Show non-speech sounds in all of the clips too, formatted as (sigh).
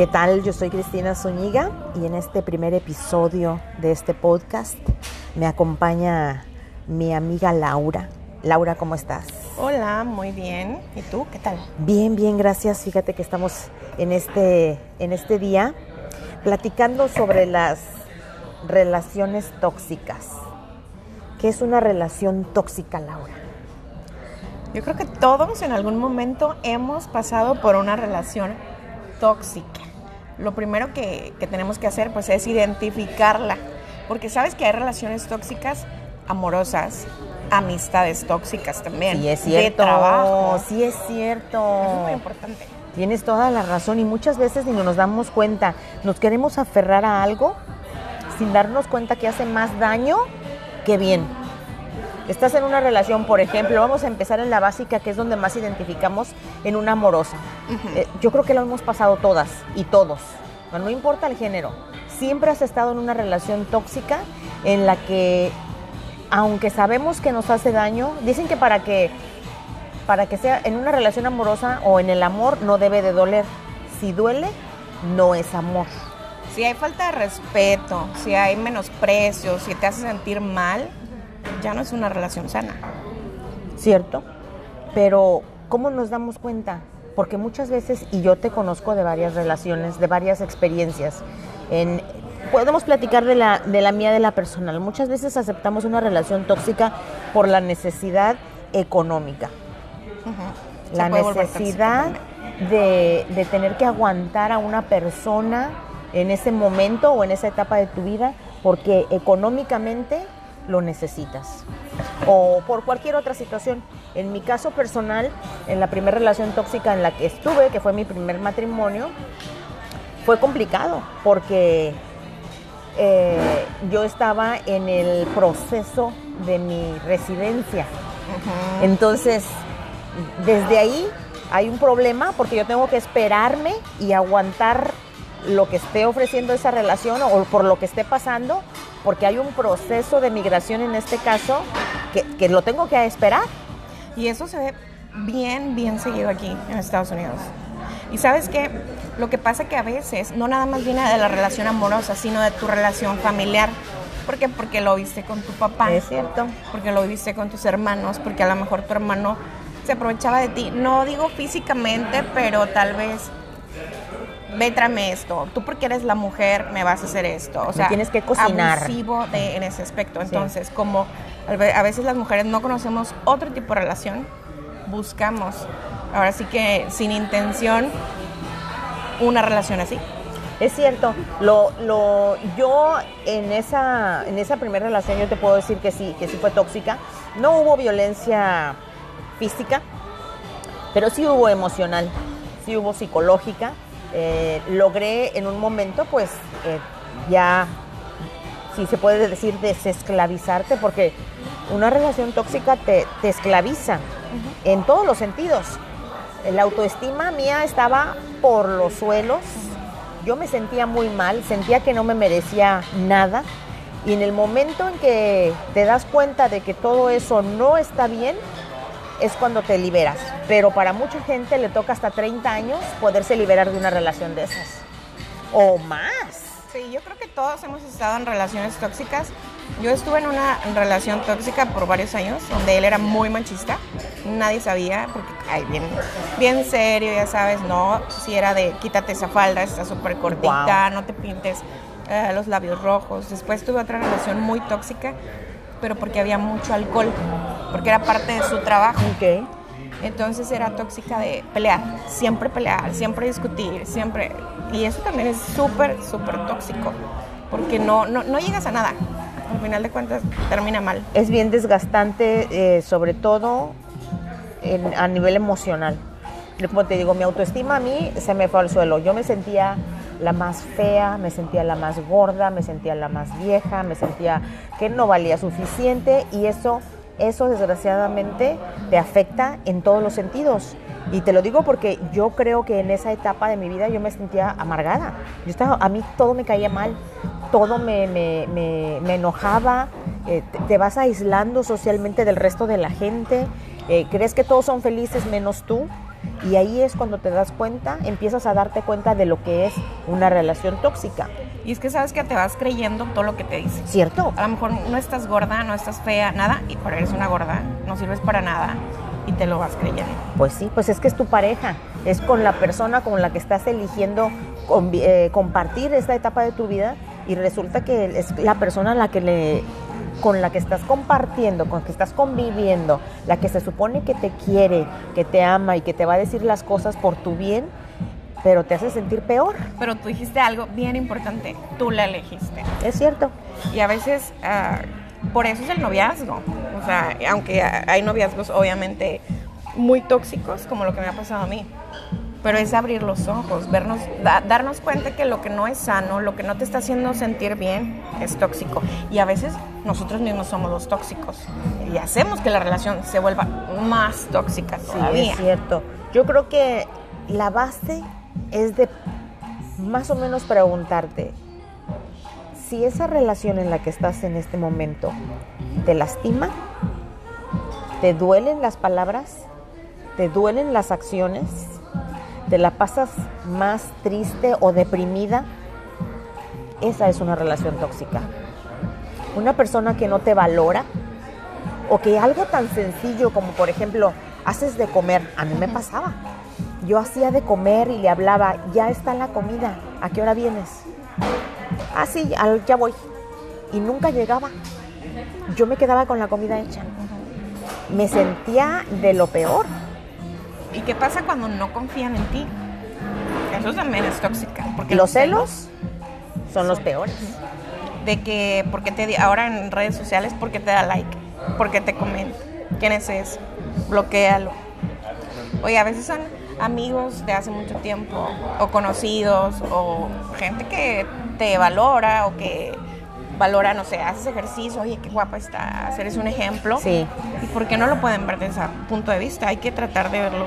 ¿Qué tal? Yo soy Cristina Zúñiga y en este primer episodio de este podcast me acompaña mi amiga Laura. Laura, ¿cómo estás? Hola, muy bien. ¿Y tú? ¿Qué tal? Bien, bien, gracias. Fíjate que estamos en este, en este día platicando sobre las relaciones tóxicas. ¿Qué es una relación tóxica, Laura? Yo creo que todos en algún momento hemos pasado por una relación tóxica. Lo primero que, que tenemos que hacer pues es identificarla, porque sabes que hay relaciones tóxicas amorosas, amistades tóxicas también. Sí, es cierto. De trabajo. Sí, es cierto. Eso es muy importante. Tienes toda la razón y muchas veces ni nos damos cuenta. Nos queremos aferrar a algo sin darnos cuenta que hace más daño que bien. Estás en una relación, por ejemplo, vamos a empezar en la básica, que es donde más identificamos en una amorosa. Eh, yo creo que lo hemos pasado todas y todos. No, no importa el género. Siempre has estado en una relación tóxica en la que, aunque sabemos que nos hace daño, dicen que para que para que sea en una relación amorosa o en el amor no debe de doler. Si duele, no es amor. Si hay falta de respeto, si hay menosprecio, si te hace sentir mal, ya no es una relación sana. ¿Cierto? Pero, ¿cómo nos damos cuenta? Porque muchas veces, y yo te conozco de varias relaciones, de varias experiencias, en, podemos platicar de la, de la mía, de la personal. Muchas veces aceptamos una relación tóxica por la necesidad económica. La necesidad de, de tener que aguantar a una persona en ese momento o en esa etapa de tu vida porque económicamente lo necesitas o por cualquier otra situación. En mi caso personal, en la primera relación tóxica en la que estuve, que fue mi primer matrimonio, fue complicado porque eh, yo estaba en el proceso de mi residencia. Entonces, desde ahí hay un problema porque yo tengo que esperarme y aguantar lo que esté ofreciendo esa relación o por lo que esté pasando, porque hay un proceso de migración en este caso que, que lo tengo que esperar. Y eso se ve bien, bien seguido aquí en Estados Unidos. Y sabes qué, lo que pasa que a veces no nada más viene de la relación amorosa, sino de tu relación familiar. ¿Por qué? Porque lo viste con tu papá. Es cierto. Porque lo viste con tus hermanos, porque a lo mejor tu hermano se aprovechaba de ti. No digo físicamente, pero tal vez ve, tráeme esto. Tú porque eres la mujer me vas a hacer esto. O sea, tienes que cocinar. abusivo de, en ese aspecto. Entonces, como a ve- a veces las mujeres no conocemos otro tipo de relación, buscamos, ahora sí que sin intención, una relación así. Es cierto, lo, lo, yo en esa, en esa primera relación yo te puedo decir que sí, que sí fue tóxica. No hubo violencia física, pero sí hubo emocional, sí hubo psicológica. Eh, logré en un momento, pues, eh, ya, si se puede decir, desesclavizarte, porque una relación tóxica te, te esclaviza en todos los sentidos. La autoestima mía estaba por los suelos. Yo me sentía muy mal, sentía que no me merecía nada. Y en el momento en que te das cuenta de que todo eso no está bien, es cuando te liberas. Pero para mucha gente le toca hasta 30 años poderse liberar de una relación de esas. O más. Sí, yo creo que todos hemos estado en relaciones tóxicas. Yo estuve en una relación tóxica por varios años, donde él era muy machista. Nadie sabía, porque ay, bien, bien serio, ya sabes, no, si era de quítate esa falda, está súper cortita, no te pintes eh, los labios rojos. Después tuve otra relación muy tóxica, pero porque había mucho alcohol, porque era parte de su trabajo. Ok. Entonces era tóxica de pelear, siempre pelear, siempre discutir, siempre. Y eso también es súper, súper tóxico, porque no, no, no llegas a nada. Al final de cuentas termina mal. Es bien desgastante, eh, sobre todo en- a nivel emocional. Como te digo, mi autoestima a mí se me fue al suelo. Yo me sentía la más fea, me sentía la más gorda, me sentía la más vieja, me sentía que no valía suficiente y eso, eso desgraciadamente te afecta en todos los sentidos. Y te lo digo porque yo creo que en esa etapa de mi vida yo me sentía amargada. Yo estaba, a mí todo me caía mal, todo me, me- me- me enojaba, eh, te, vas aislando socialmente del resto de la gente, eh, crees que todos son felices menos tú. Y ahí es cuando te das cuenta, empiezas a darte cuenta de lo que es una relación tóxica. Y es que sabes que te vas creyendo todo lo que te dicen. ¿Cierto? A lo mejor no estás gorda, no estás fea, nada, y pero eres una gorda, no sirves para nada y te lo vas creyendo. Pues sí, pues es que es tu pareja, es con la persona con la que estás eligiendo eh, compartir esta etapa de tu vida y resulta que es la persona la que le con la que estás compartiendo, con la que estás conviviendo, la que se supone que te quiere, que te ama y que te va a decir las cosas por tu bien, pero te hace sentir peor. Pero tú dijiste algo bien importante, tú la elegiste. Es cierto. Y a veces, ah, por eso es el noviazgo. O sea, aunque hay noviazgos obviamente muy tóxicos, como lo que me ha pasado a mí. Pero es abrir los ojos, vernos, da- darnos cuenta que lo que no es sano, lo que no te está haciendo sentir bien, es tóxico. Y a veces nosotros mismos somos los tóxicos. Y hacemos que la relación se vuelva más tóxica Sí, todavía. es cierto. Yo creo que la base es de más o menos preguntarte si esa relación en la que estás en este momento te lastima, te duelen las palabras, te duelen las acciones, te la pasas más triste o deprimida, esa es una relación tóxica. Una persona que no te valora, o que algo tan sencillo como por ejemplo haces de comer, a mí me pasaba. Yo hacía de comer y le hablaba, ya está la comida, ¿a qué hora vienes? Ah, sí, ya voy. Y nunca llegaba. Yo me quedaba con la comida hecha. Me sentía de lo peor. ¿Y qué pasa cuando no confían en ti? Eso también es tóxica. Porque Los celos son los peores. de que porque te di- ahora en redes sociales porque te da like, porque te comenta, quién es ese, bloquealo. Oye, a veces son amigos de hace mucho tiempo o conocidos o gente que te valora o que valora, no sé, haces ejercicio, oye, qué guapa estás, eres un ejemplo. Sí. ¿Y por qué no lo pueden ver desde ese punto de vista? Hay que tratar de verlo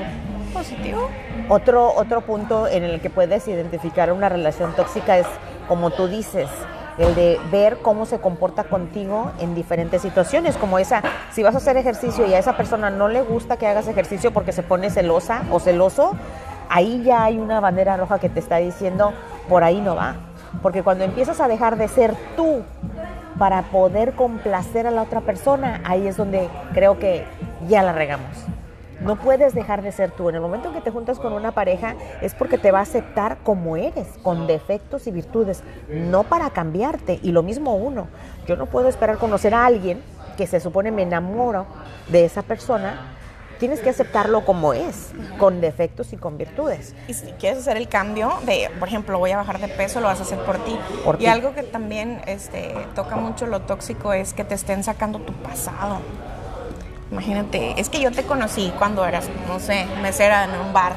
positivo. Otro, otro punto en el que puedes identificar una relación tóxica es, como tú dices, el de ver cómo se comporta contigo en diferentes situaciones, como esa, si vas a hacer ejercicio y a esa persona no le gusta que hagas ejercicio porque se pone celosa o celoso, ahí ya hay una bandera roja que te está diciendo, por ahí no va. Porque cuando empiezas a dejar de ser tú para poder complacer a la otra persona, ahí es donde creo que ya la regamos. No puedes dejar de ser tú. En el momento en que te juntas con una pareja es porque te va a aceptar como eres, con defectos y virtudes, no para cambiarte. Y lo mismo uno. Yo no puedo esperar conocer a alguien que se supone me enamoro de esa persona. Tienes que aceptarlo como es, con defectos y con virtudes. Y si quieres hacer el cambio de, por ejemplo, voy a bajar de peso, lo vas a hacer por ti. Por y algo que también este, toca mucho lo tóxico es que te estén sacando tu pasado. Imagínate, es que yo te conocí cuando eras, no sé, mesera en un bar.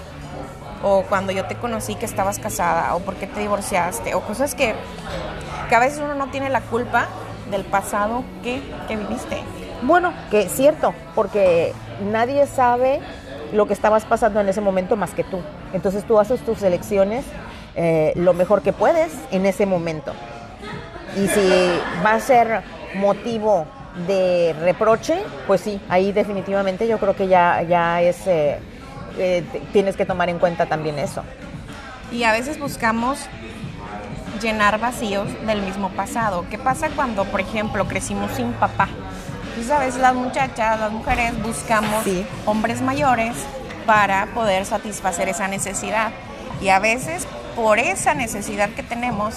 O cuando yo te conocí que estabas casada, o porque te divorciaste, o cosas que, que a veces uno no tiene la culpa del pasado que, que viviste. Bueno, que es cierto, porque nadie sabe lo que estabas pasando en ese momento más que tú. Entonces tú haces tus elecciones eh, lo mejor que puedes en ese momento. Y si va a ser motivo de reproche, pues sí, ahí definitivamente yo creo que ya, ya es, eh, eh, tienes que tomar en cuenta también eso. Y a veces buscamos llenar vacíos del mismo pasado. ¿Qué pasa cuando, por ejemplo, crecimos sin papá? Tú sabes, las muchachas, las mujeres buscamos Sí. hombres mayores para poder satisfacer esa necesidad. Y a veces, por esa necesidad que tenemos,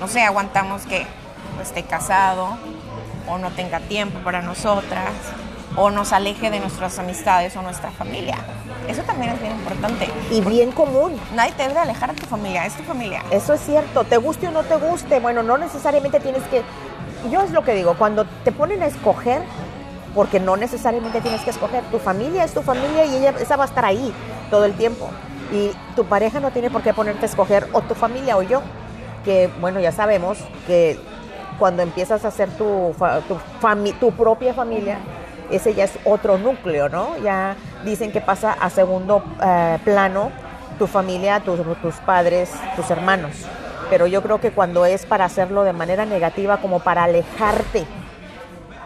no sé, aguantamos que no esté casado o no tenga tiempo para nosotras o nos aleje de nuestras amistades o nuestra familia. Eso también es bien importante. Y bien común, Nadie te debe alejar de tu familia, es tu familia. Eso es cierto, te guste o no te guste, bueno, no necesariamente tienes que, yo es lo que digo, cuando te ponen a escoger, porque no necesariamente tienes que escoger, tu familia es tu familia y ella, esa va a estar ahí todo el tiempo. Y tu pareja no tiene por qué ponerte a escoger o tu familia o yo, que bueno, ya sabemos que cuando empiezas a hacer tu, tu, tu propia familia, ese ya es otro núcleo, ¿no? Ya dicen que pasa a segundo eh, plano tu familia, tus, tus padres, tus hermanos. Pero yo creo que cuando es para hacerlo de manera negativa, como para alejarte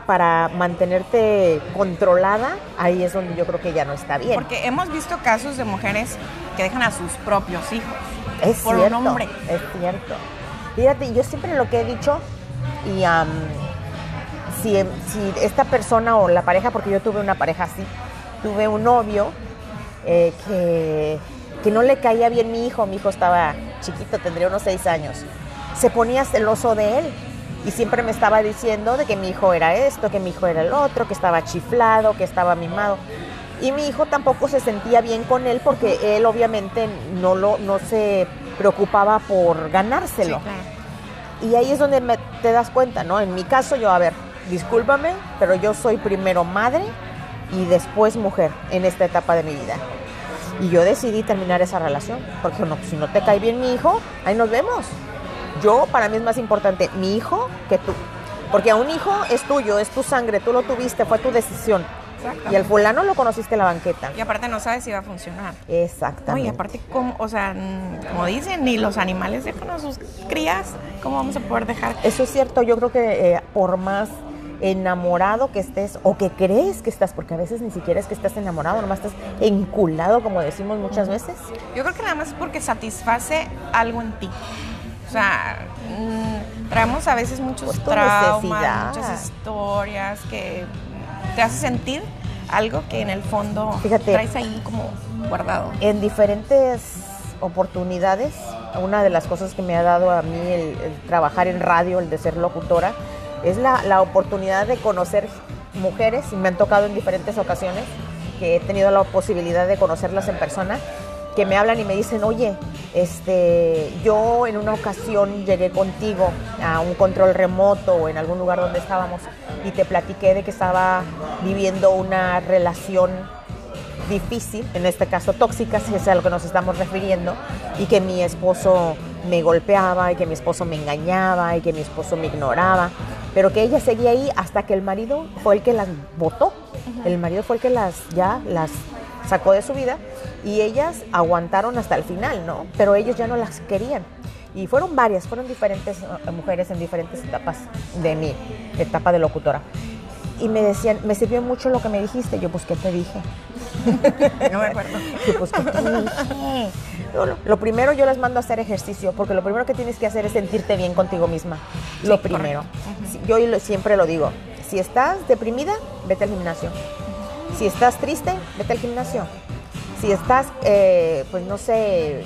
para mantenerte controlada, ahí es donde yo creo que ya no está bien. Porque hemos visto casos de mujeres que dejan a sus propios hijos. Es por cierto, un hombre. es cierto. Fíjate, yo siempre lo que he dicho, y am, si, esta persona o la pareja, porque yo tuve una pareja así, tuve un novio eh, que, que no le caía bien mi hijo, mi hijo estaba chiquito, tendría unos seis años, se ponía celoso de él y siempre me estaba diciendo de que mi hijo era esto, que mi hijo era el otro, que estaba chiflado, que estaba mimado. Y mi hijo tampoco se sentía bien con él porque él obviamente no, lo, no se preocupaba por ganárselo. Claro. Y ahí es donde te das cuenta, ¿no? En mi caso yo, a ver, discúlpame, pero yo soy primero madre y después mujer en esta etapa de mi vida. Y yo decidí terminar esa relación, porque no, si no te cae bien mi hijo, ahí nos vemos. Yo, para mí es más importante mi hijo que tú. Porque a un hijo es tuyo, es tu sangre, tú lo tuviste, fue tu decisión. Y al fulano lo conociste en la banqueta. Y aparte no sabes si va a funcionar. No, Exactamente. y aparte, como, o sea, como dicen, ni los animales dejan a sus crías, ¿cómo vamos a poder dejar? Eso es cierto, yo creo que eh, por más enamorado que estés o que crees que estás, porque a veces ni siquiera es que estás enamorado, nomás estás enculado, como decimos muchas veces. Yo creo que nada más es porque satisface algo en ti. O sea, traemos a veces muchos Pues traumas, necesidad. muchas historias que te hace sentir algo que en el fondo Fíjate. traes ahí como guardado. En diferentes oportunidades, una de las cosas que me ha dado a mí el, el trabajar en radio, el de ser locutora, es la, la oportunidad de conocer mujeres, y me han tocado en diferentes ocasiones, que he tenido la posibilidad de conocerlas en persona, que me hablan y me dicen, oye, este, yo en una ocasión llegué contigo a un control remoto o en algún lugar donde estábamos y te platiqué de que estaba viviendo una relación difícil, en este caso tóxica, si es a lo que nos estamos refiriendo, y que mi esposo me golpeaba y que mi esposo me engañaba y que mi esposo me ignoraba, pero que ella seguía ahí hasta que el marido fue el que las votó, el marido fue el que las ya las sacó de su vida y ellas aguantaron hasta el final, ¿no? Pero ellos ya no las querían. Y fueron varias, fueron diferentes eh, mujeres en diferentes etapas de mi etapa de locutora. Y me decían, me sirvió mucho lo que me dijiste. Yo, pues, ¿qué te dije? No me acuerdo. (laughs) Yo, pues, ¿qué te dije? No, no, Lo primero yo les mando a hacer ejercicio, porque lo primero que tienes que hacer es sentirte bien contigo misma. Lo primero. Yo siempre lo digo. Si estás deprimida, vete al gimnasio. Si estás triste, vete al gimnasio. Si estás, eh, pues no sé,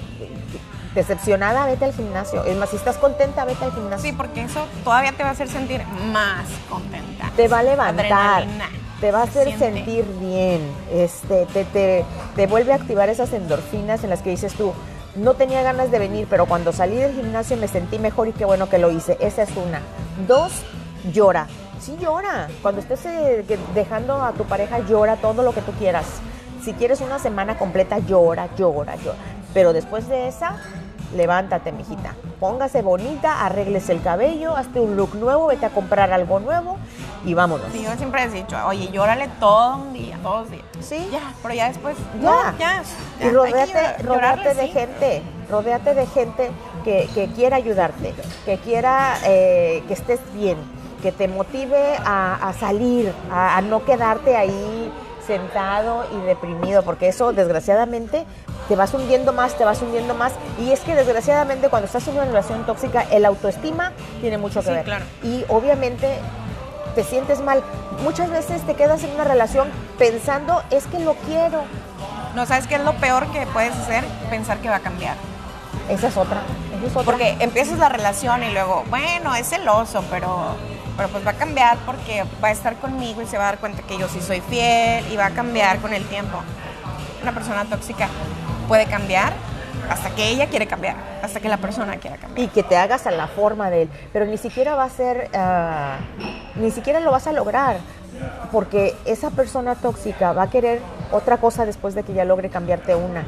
decepcionada, vete al gimnasio. Es más, si estás contenta, vete al gimnasio. Sí, porque eso todavía te va a hacer sentir más contenta. te va a levantar, Adrenalina. te va a hacer Se sentir bien, este, te, te, te vuelve a activar esas endorfinas en las que dices tú, no tenía ganas de venir, pero cuando salí del gimnasio me sentí mejor y qué bueno que lo hice. Esa es una. Dos, llora. Sí llora. Cuando estés eh, dejando a tu pareja, llora todo lo que tú quieras. Si quieres una semana completa, llora, llora, llora. Pero después de esa, levántate, mijita. Póngase bonita, arréglese el cabello, hazte un look nuevo, vete a comprar algo nuevo y vámonos. Sí, yo siempre he dicho, oye, llórale todo un día, todos los días. Sí. Ya, pero ya después, Ya. no, ya. ya, Y rodéate, llorar- rodéate llorarle, de sí. gente, rodéate de gente que, que quiera ayudarte, que quiera eh, que estés bien, que te motive a, a salir, a, a no quedarte ahí sentado y deprimido, porque eso desgraciadamente te vas hundiendo más, te vas hundiendo más. Y es que desgraciadamente cuando estás en una relación tóxica, el autoestima tiene mucho que Sí, ver. claro. Y obviamente te sientes mal. Muchas veces te quedas en una relación pensando, es que lo quiero. No, ¿sabes qué es lo peor que puedes hacer? Pensar que va a cambiar. Esa es otra. Esa es otra. Porque empiezas la relación y luego, bueno, es celoso, pero, pero pues va a cambiar porque va a estar conmigo y se va a dar cuenta que yo sí soy fiel y va a cambiar con el tiempo. Una persona tóxica puede cambiar hasta que ella quiere cambiar, hasta que la persona quiera cambiar. y que te hagas a la forma de él, pero ni siquiera va a ser, ah, ni siquiera lo vas a lograr, porque esa persona tóxica va a querer otra cosa después de que ya logre cambiarte una.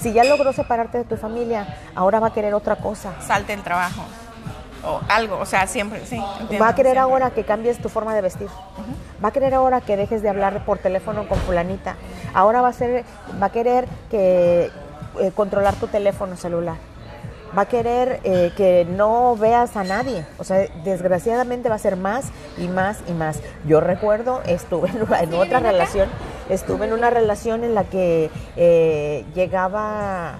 Si ya logró separarte de tu familia, ahora va a querer otra cosa. Salte el trabajo o algo, o sea, siempre, sí. entiendo, Va a querer siempre. ahora que cambies tu forma de vestir. Va a querer ahora que dejes de hablar por teléfono con fulanita. Ahora va a ser, va a querer que eh, controlar tu teléfono celular. va a querer eh, que no veas a nadie. O sea, desgraciadamente va a ser más y más y más. Yo recuerdo, estuve en otra relación, estuve en una relación en la que eh, llegaba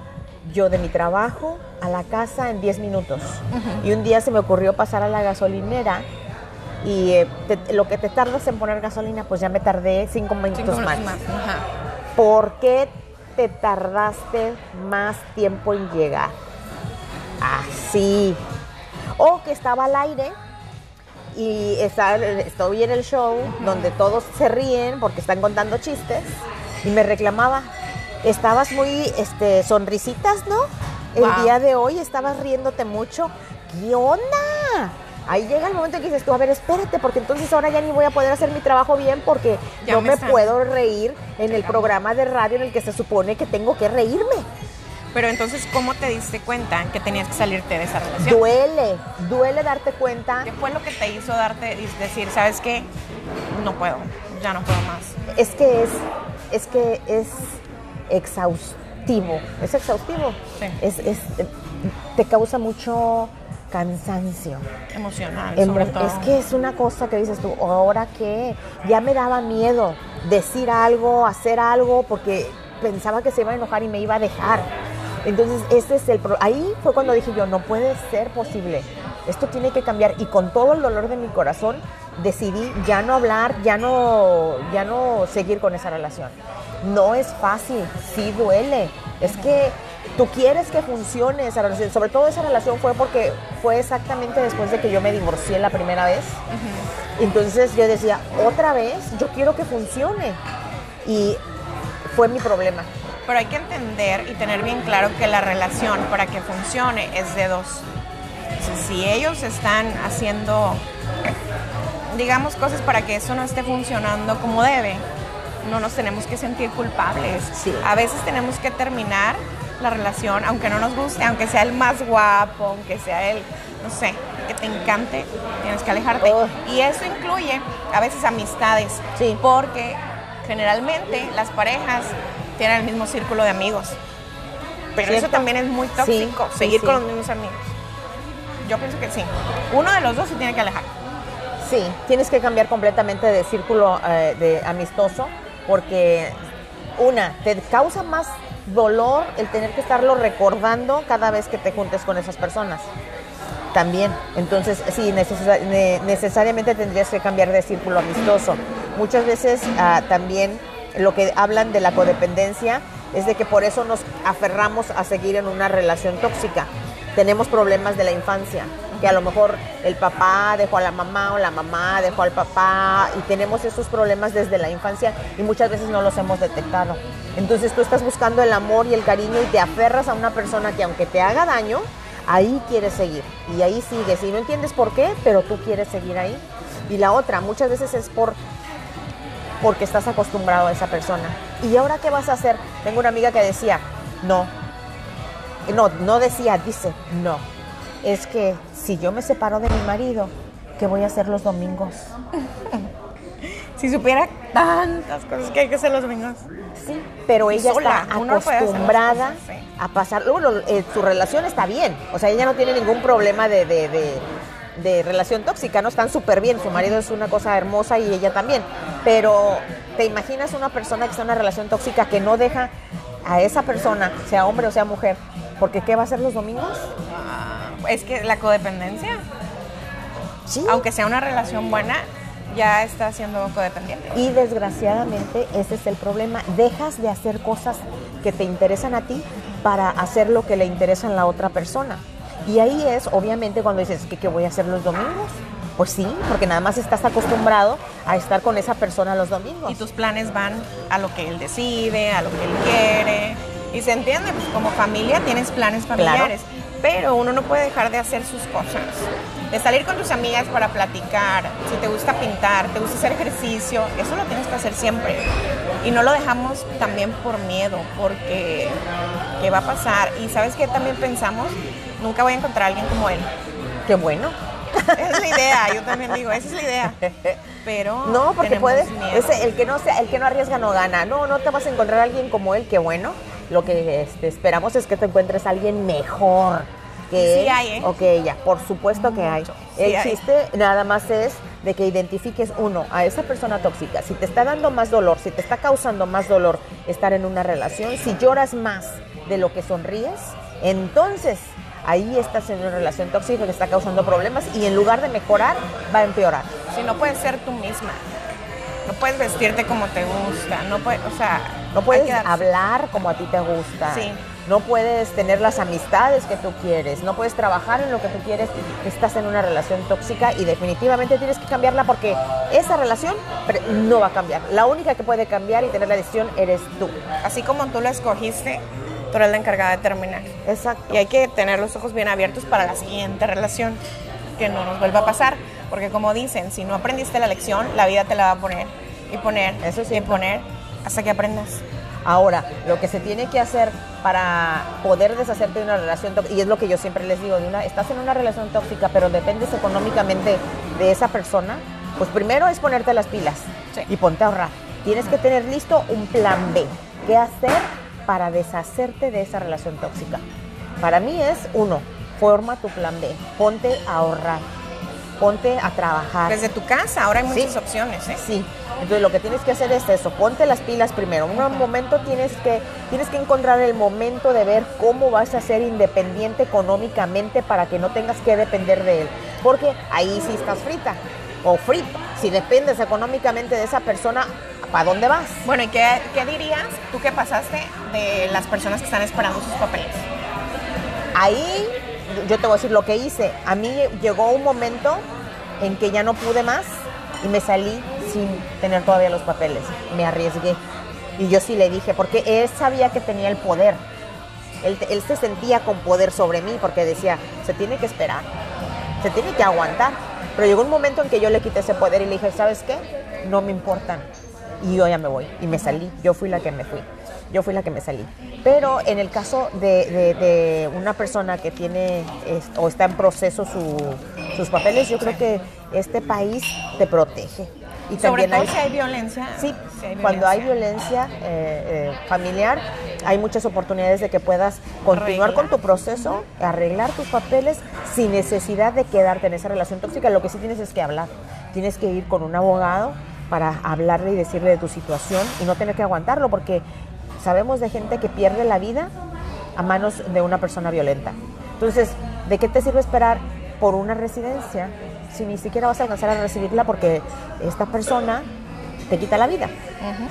yo de mi trabajo a la casa en 10 minutos. Y un día se me ocurrió pasar a la gasolinera y eh, te- lo que te tardas en poner gasolina, pues ya me tardé 5 minutos Cinco más. minutos más. Ajá. ¿Por qué te tardaste más tiempo en llegar? Así. O que estaba al aire y está- estoy en el show donde todos se ríen porque están contando chistes y me reclamaba, estabas muy este, sonrisitas, ¿no? El Wow. día de hoy estabas riéndote mucho. ¿Qué onda? Ahí llega el momento en que dices tú, a ver, espérate, porque entonces ahora ya ni voy a poder hacer mi trabajo bien porque Ya no me puedo reír en el programa de radio en el que se supone que tengo que reírme. Pero entonces, ¿cómo te diste cuenta que tenías que salirte de esa relación? Duele, duele darte cuenta. ¿Qué fue lo que te hizo darte decir, sabes qué? No puedo, ya no puedo más. Es que es, es que es exhaustivo. Es exhaustivo. Sí. Es, es- te causa mucho cansancio. Emocional, Emo- sobre todo. Es que es una cosa que dices tú, ahora que ya me daba miedo decir algo, hacer algo, porque pensaba que se iba a enojar y me iba a dejar. Entonces, ese es el pro- ahí fue cuando dije yo, no puede ser posible. Esto tiene que cambiar y con todo el dolor de mi corazón decidí ya no hablar, ya no ya no seguir con esa relación. No es fácil, sí duele. Es que tú quieres que funcione esa relación. Sobre todo esa relación fue porque fue exactamente después de que yo me divorcié la primera vez. Entonces yo decía, otra vez, yo quiero que funcione. Y fue mi problema. Pero hay que entender y tener bien claro que la relación para que funcione es de dos. Si ellos están haciendo, digamos, cosas para que eso no esté funcionando como debe, no nos tenemos que sentir culpables. Sí. A veces tenemos que terminar la relación, aunque no nos guste, aunque sea el más guapo, aunque sea el, no sé, que te encante, tienes que alejarte. Oh. Y eso incluye a veces amistades, Sí. porque generalmente las parejas tienen el mismo círculo de amigos. Pero eso también es muy tóxico, Sí, seguir con los mismos amigos. Yo pienso que sí. Uno de los dos se tiene que alejar. Sí, tienes que cambiar completamente de círculo eh, de amistoso porque una, te causa más dolor el tener que estarlo recordando cada vez que te juntes con esas personas. También, entonces sí, necesa- ne- necesariamente tendrías que cambiar de círculo amistoso. Muchas veces ah, también lo que hablan de la codependencia es de que por eso nos aferramos a seguir en una relación tóxica. Tenemos problemas de la infancia, que a lo mejor el papá dejó a la mamá o la mamá dejó al papá y tenemos esos problemas desde la infancia y muchas veces no los hemos detectado. Entonces tú estás buscando el amor y el cariño y te aferras a una persona que aunque te haga daño, ahí quieres seguir y ahí sigues y no entiendes por qué, pero tú quieres seguir ahí. Y la otra, muchas veces es por porque estás acostumbrado a esa persona. ¿Y ahora qué vas a hacer? Tengo una amiga que decía, no, no, no decía, dice, no, es que si yo me separo de mi marido, ¿qué voy a hacer los domingos? (laughs) Si supiera tantas cosas que hay que hacer los domingos. Sí, pero ella sola, está no acostumbrada sí. a pasar. Bueno, eh, su relación está bien, o sea, ella no tiene ningún problema de, de- de- de relación tóxica, no están súper bien. Su marido es una cosa hermosa y ella también. Pero, ¿te imaginas una persona que está en una relación tóxica que no deja a esa persona, sea hombre o sea mujer, porque qué va a hacer los domingos? Ah, es que la codependencia, Sí. aunque sea una relación buena, ya está siendo codependiente. Y desgraciadamente ese es el problema. Dejas de hacer cosas que te interesan a ti para hacer lo que le interesa a la otra persona. Y ahí es, obviamente, cuando dices, ¿qué, qué voy a hacer los domingos? Pues sí, porque nada más estás acostumbrado a estar con esa persona los domingos. Y tus planes van a lo que él decide, a lo que él quiere. Y se entiende, pues como familia tienes planes familiares. Pero uno no puede dejar de hacer sus cosas. De salir con tus amigas para platicar, si te gusta pintar, te gusta hacer ejercicio, eso lo tienes que hacer siempre. Y no lo dejamos también por miedo, porque ¿qué va a pasar? Y sabes qué también pensamos, nunca voy a encontrar a alguien como él. Qué bueno. Esa es la idea, yo también digo, esa es la idea. Pero No, porque puedes, ese, el que no sea, el que no arriesga no gana. No, no te vas a encontrar a alguien como él, qué bueno. Lo que este, esperamos es que te encuentres a alguien mejor. que Sí hay, ¿eh? o que ella, por supuesto que hay. El Sí hay. chiste nada más es de que identifiques uno a esa persona tóxica. Si te está dando más dolor, si te está causando más dolor estar en una relación, si lloras más de lo que sonríes, entonces ahí estás en una relación tóxica que está causando problemas y en lugar de mejorar va a empeorar. Si no puedes ser tú misma, no puedes vestirte como te gusta, no puedes, o sea, No puedes hablar como a ti te gusta. Sí. No puedes tener las amistades que tú quieres. No puedes trabajar en lo que tú quieres. Estás en una relación tóxica y definitivamente tienes que cambiarla porque esa relación no va a cambiar. La única que puede cambiar y tener la decisión eres tú. Así como tú lo escogiste, tú eres la encargada de terminar. Exacto. Y hay que tener los ojos bien abiertos para la siguiente relación, que no nos vuelva a pasar. Porque como dicen, si no aprendiste la lección, la vida te la va a poner y poner Eso sí. y poner hasta que aprendas. Ahora, lo que se tiene que hacer para poder deshacerte de una relación tóxica, y es lo que yo siempre les digo, de una, estás en una relación tóxica, pero dependes económicamente de esa persona, pues primero es ponerte las pilas Sí. y ponte a ahorrar. Tienes que tener listo un plan B. ¿Qué hacer para deshacerte de esa relación tóxica? Para mí es, uno, forma tu plan B, ponte a ahorrar, ponte a trabajar. Desde tu casa, ahora hay Sí. muchas opciones, ¿eh? Sí, entonces lo que tienes que hacer es eso, ponte las pilas primero. En un momento tienes que, tienes que encontrar el momento de ver cómo vas a ser independiente económicamente para que no tengas que depender de él. Porque ahí sí estás frita o frito. Si dependes económicamente de esa persona, ¿para dónde vas? Bueno, ¿y qué, qué dirías tú que pasaste de las personas que están esperando sus papeles? Ahí yo te voy a decir lo que hice. A mí llegó un momento en que ya no pude más y me salí sin tener todavía los papeles. Me arriesgué. Y yo sí le dije, porque él sabía que tenía el poder. Él, se sentía con poder sobre mí porque decía, se tiene que esperar, se tiene que aguantar. Pero llegó un momento en que yo le quité ese poder y le dije, ¿sabes qué? No me importan. Y yo ya me voy. Y me salí. Yo fui la que me fui. Yo fui la que me salí. Pero en el caso de, de- de una persona que tiene es- o está en proceso su- sus papeles, yo creo que este país te protege. Y Sobre también todo hay, si hay violencia. Sí, si hay cuando hay violencia. eh, eh, familiar, hay muchas oportunidades de que puedas continuar Arreglar. con tu proceso, arreglar tus papeles sin necesidad de quedarte en esa relación tóxica. Lo que sí tienes es que hablar. Tienes que ir con un abogado para hablarle y decirle de tu situación y no tener que aguantarlo porque sabemos de gente que pierde la vida a manos de una persona violenta. Entonces, ¿de qué te sirve esperar por una residencia si ni siquiera vas a alcanzar a recibirla porque esta persona te quita la vida,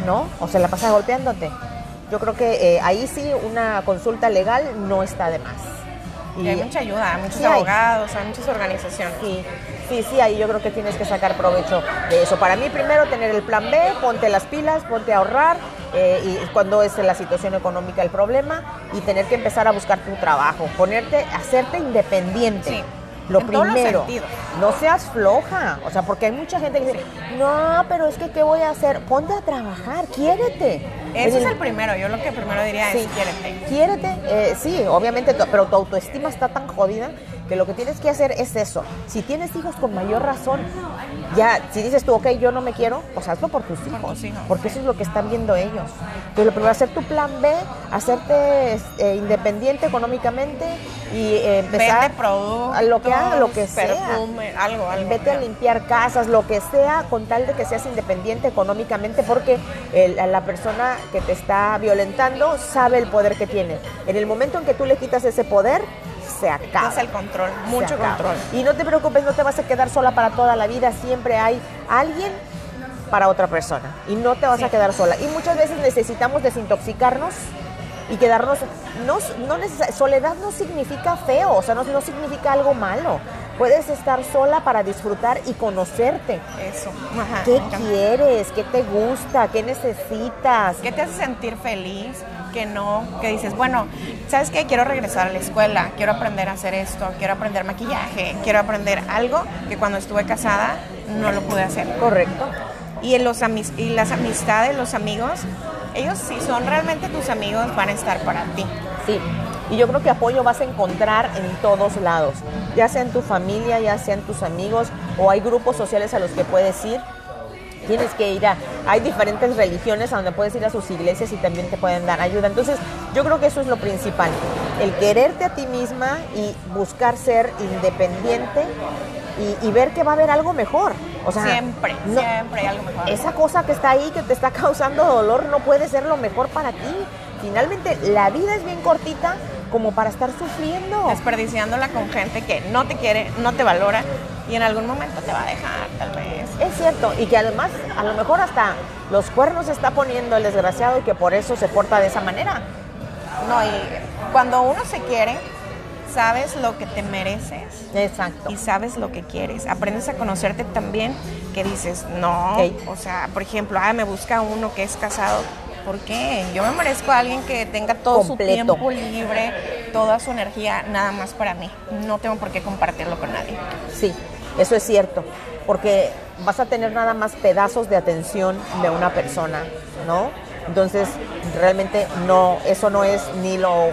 ¿no? O se la pasa golpeándote. Yo creo que eh, ahí sí una consulta legal no está de más. Y hay mucha ayuda, hay muchos Sí hay. abogados, hay muchas organizaciones. Sí, sí, sí, ahí yo creo que tienes que sacar provecho de eso. Para mí, primero, tener el plan B, ponte las pilas, ponte a ahorrar, eh, y cuando es la situación económica el problema, y tener que empezar a buscar tu trabajo, ponerte, hacerte independiente. Sí, Lo en primero, no seas floja, o sea, porque hay mucha gente que dice, no, pero es que, ¿qué voy a hacer? Ponte a trabajar, quiérete. Ese En es el primero, yo lo que primero diría Sí. es quiérete. Quiérete, eh, sí, obviamente, pero tu autoestima está tan jodida que lo que tienes que hacer es eso. Si tienes hijos con mayor razón, ya, si dices tú, ok, yo no me quiero, pues hazlo por tus hijos. tus hijos. Porque eso es lo que están viendo ellos. Entonces, lo primero, hacer tu plan B, hacerte eh, independiente económicamente y eh, empezar Vende productos, a lo que haga, lo que sea. algo, algo. Vete a limpiar casas, lo que sea, con tal de que seas independiente económicamente, porque el- la persona que te está violentando sabe el poder que tiene. En el momento en que tú le quitas ese poder, se acaba. Es el control, mucho control. Y no te preocupes, no te vas a quedar sola para toda la vida, siempre hay alguien para otra persona y no te vas a quedar sola. Y muchas veces necesitamos desintoxicarnos y quedarnos, no, no neces- soledad no significa feo, o sea, no, no significa algo malo. Puedes estar sola para disfrutar y conocerte. Eso. Ajá, ¿Qué quieres? ¿Qué te gusta? ¿Qué necesitas? ¿Qué te hace sentir feliz? Que no, que dices, bueno, ¿sabes qué? Quiero regresar a la escuela, quiero aprender a hacer esto, quiero aprender maquillaje, quiero aprender algo que cuando estuve casada no lo pude hacer. Correcto. Y, en los y las amistades, los amigos, ellos si son realmente tus amigos van a estar para ti. Sí, y yo creo que apoyo vas a encontrar en todos lados, ya sea en tu familia, ya sea en tus amigos, o hay grupos sociales a los que puedes ir. Tienes que ir a, hay diferentes religiones a donde puedes ir a sus iglesias y también te pueden dar ayuda. Entonces, yo creo que eso es lo principal. el quererte a ti misma y buscar ser independiente y ver que va a haber algo mejor. O sea, siempre, no- siempre hay algo mejor. esa cosa que está ahí, que te está (laughs) causando dolor, no puede ser lo mejor para ti. Finalmente, la vida es bien cortita como para estar sufriendo. Desperdiciándola con gente que no te quiere, no te valora y en algún momento te va a dejar, tal vez. Es cierto, y que además a lo mejor hasta los cuernos está poniendo el desgraciado y que por eso se porta de esa manera. No, y cuando uno se quiere, sabes lo que te mereces Exacto. y sabes lo que quieres. Aprendes a conocerte también que dices, no, o sea, por ejemplo, ah, me busca uno que es casado. ¿Por qué? Yo me merezco a alguien que tenga todo Completo. su tiempo libre, toda su energía, nada más para mí. No tengo por qué compartirlo con nadie. Sí, eso es cierto, porque vas a tener nada más pedazos de atención de una persona, ¿no? Entonces, realmente no, eso no es ni lo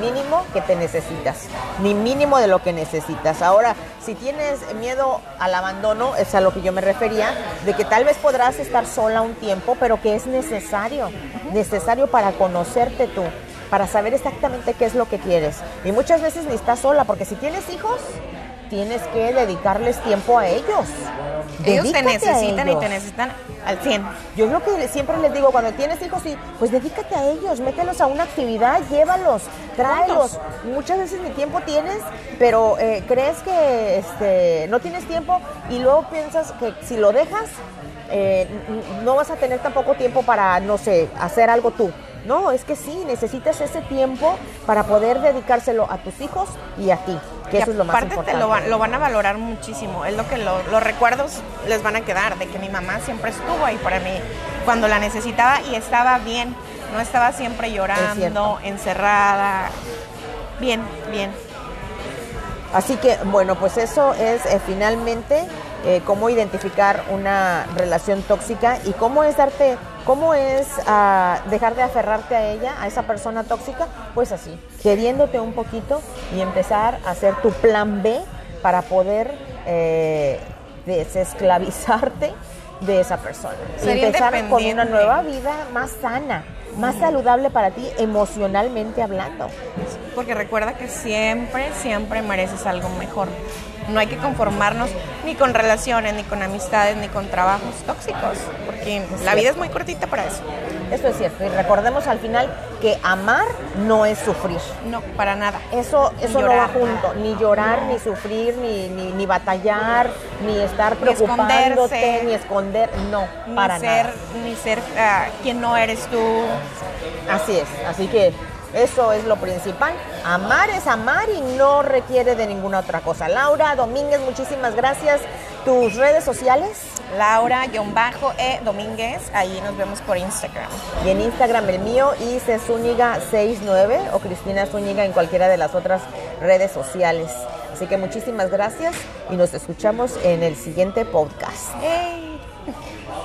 mínimo que te necesitas, ni mínimo de lo que necesitas. Ahora, si tienes miedo al abandono, es a lo que yo me refería, de que tal vez podrás estar sola un tiempo, pero que es necesario, necesario para conocerte tú, para saber exactamente qué es lo que quieres. Y muchas veces ni estás sola, porque si tienes hijos, tienes que dedicarles tiempo a ellos. Ellos te Dedícate necesitan y te necesitan al 100. Yo es lo que siempre les digo, cuando tienes hijos, sí, pues dedícate a ellos, mételos a una actividad, llévalos, tráelos. Muchas veces ni tiempo tienes, pero eh, crees que este, no tienes tiempo y luego piensas que si lo dejas, eh, no vas a tener tampoco tiempo para, no sé, hacer algo tú. No, es que sí, necesitas ese tiempo para poder dedicárselo a tus hijos y a ti, que Y eso es lo más aparte importante. te lo van, lo van a valorar muchísimo. Es lo que lo- los recuerdos les van a quedar de que mi mamá siempre estuvo ahí para mí cuando la necesitaba y estaba bien. No estaba siempre llorando, encerrada. Bien, bien. Así que, bueno, pues eso es eh, finalmente eh, cómo identificar una relación tóxica y cómo es darte, cómo es ah, dejar de aferrarte a ella, a esa persona tóxica, pues así, queriéndote un poquito y empezar a hacer tu plan B para poder eh, desesclavizarte de esa persona. y empezar con una nueva vida más sana, más saludable para ti emocionalmente hablando. Porque recuerda que siempre, siempre mereces algo mejor. No hay que conformarnos ni con relaciones, ni con amistades, ni con trabajos tóxicos. Porque la vida es muy cortita para eso. Eso es cierto. Y recordemos al final que amar no es sufrir. No, para nada. Eso, eso no va junto. Ni llorar, No. ni sufrir, ni, ni, ni batallar, ni estar Ni preocupándote, esconderse. ni esconder. No, Ni para ser, nada. ni ser ah, quien no eres tú. Así es. Así que eso es lo principal. Amar es amar y no requiere de ninguna otra cosa. Laura Domínguez, muchísimas gracias. Tus redes sociales Laura-E Domínguez, ahí nos vemos por Instagram. y en Instagram el mío, Zúñiga 69 o Cristina Zúñiga en cualquiera de las otras redes sociales. Así que muchísimas gracias y nos escuchamos en el siguiente podcast. ¡Ey!